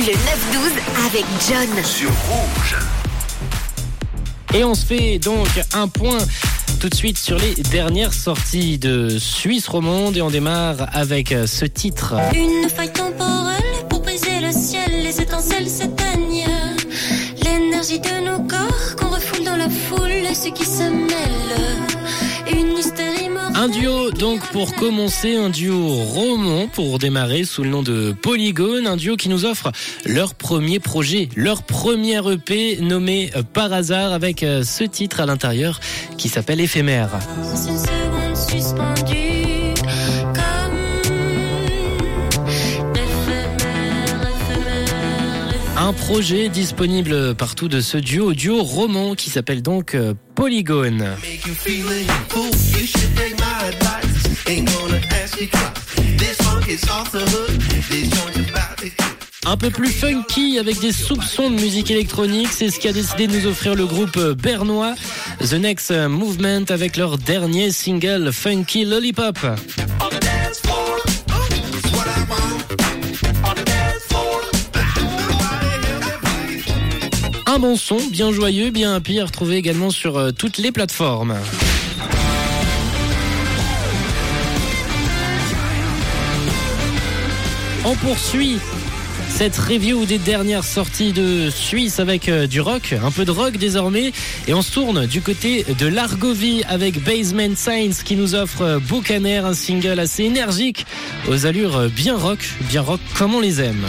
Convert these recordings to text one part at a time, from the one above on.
Le 9-12 avec John. Sur Rouge. Et on se fait donc un point tout de suite sur les dernières sorties de Suisse romande et on démarre avec ce titre. Une faille temporelle pour briser le ciel, les étincelles s'éteignent. L'énergie de nos corps qu'on refoule dans la foule, ce qui se mêle. Un duo donc pour commencer, un duo roman pour démarrer sous le nom de Polygone, un duo qui nous offre leur premier projet, leur premier EP nommé euh, par hasard avec euh, ce titre à l'intérieur qui s'appelle éphémère, Un projet disponible partout de ce duo, duo roman qui s'appelle donc euh, Polygone. Un peu plus funky avec des soupçons de musique électronique, c'est ce qu'a décidé de nous offrir le groupe bernois The Next Movement avec leur dernier single Funky Lollipop. Un bon son, bien joyeux, bien happy, à retrouver également sur euh, toutes les plateformes. On poursuit cette review des dernières sorties de Suisse avec euh, du rock, un peu de rock désormais, et on se tourne du côté de l'Argovie avec Basement Science qui nous offre euh, Buccaneer, un single assez énergique aux allures euh, bien rock, bien rock comme on les aime.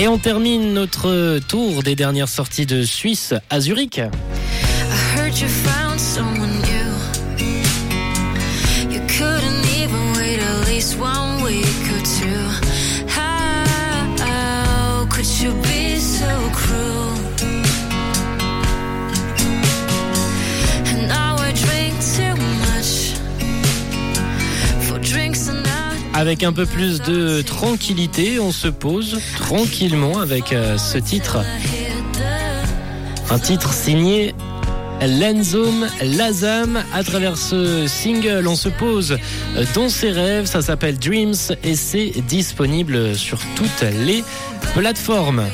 Et on termine notre tour des dernières sorties de Suisse à Zurich. Avec un peu plus de tranquillité, on se pose tranquillement avec euh, ce titre. Un titre signé Lenzum Lazam. À travers ce single, on se pose dans ses rêves. Ça s'appelle Dreams et c'est disponible sur toutes les plateformes.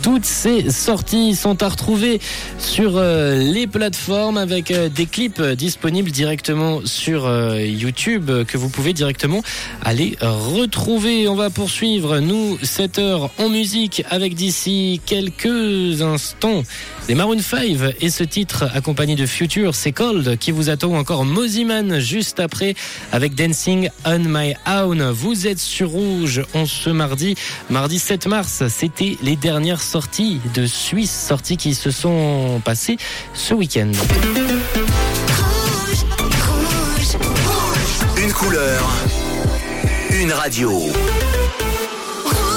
Toutes ces sorties sont à retrouver sur euh, les plateformes avec euh, des clips euh, disponibles directement sur YouTube que vous pouvez directement aller retrouver. On va poursuivre, nous, cette heure en musique avec d'ici quelques instants les Maroon 5 et ce titre accompagné de Future, c'est Cold qui vous attend ou encore Moziman juste après avec Dancing on My Own. Vous êtes sur Rouge on ce mardi, mardi 7 mars. C'était les dernières sorties de Suisse, sorties qui se sont passées ce week-end. Une couleur. Une radio.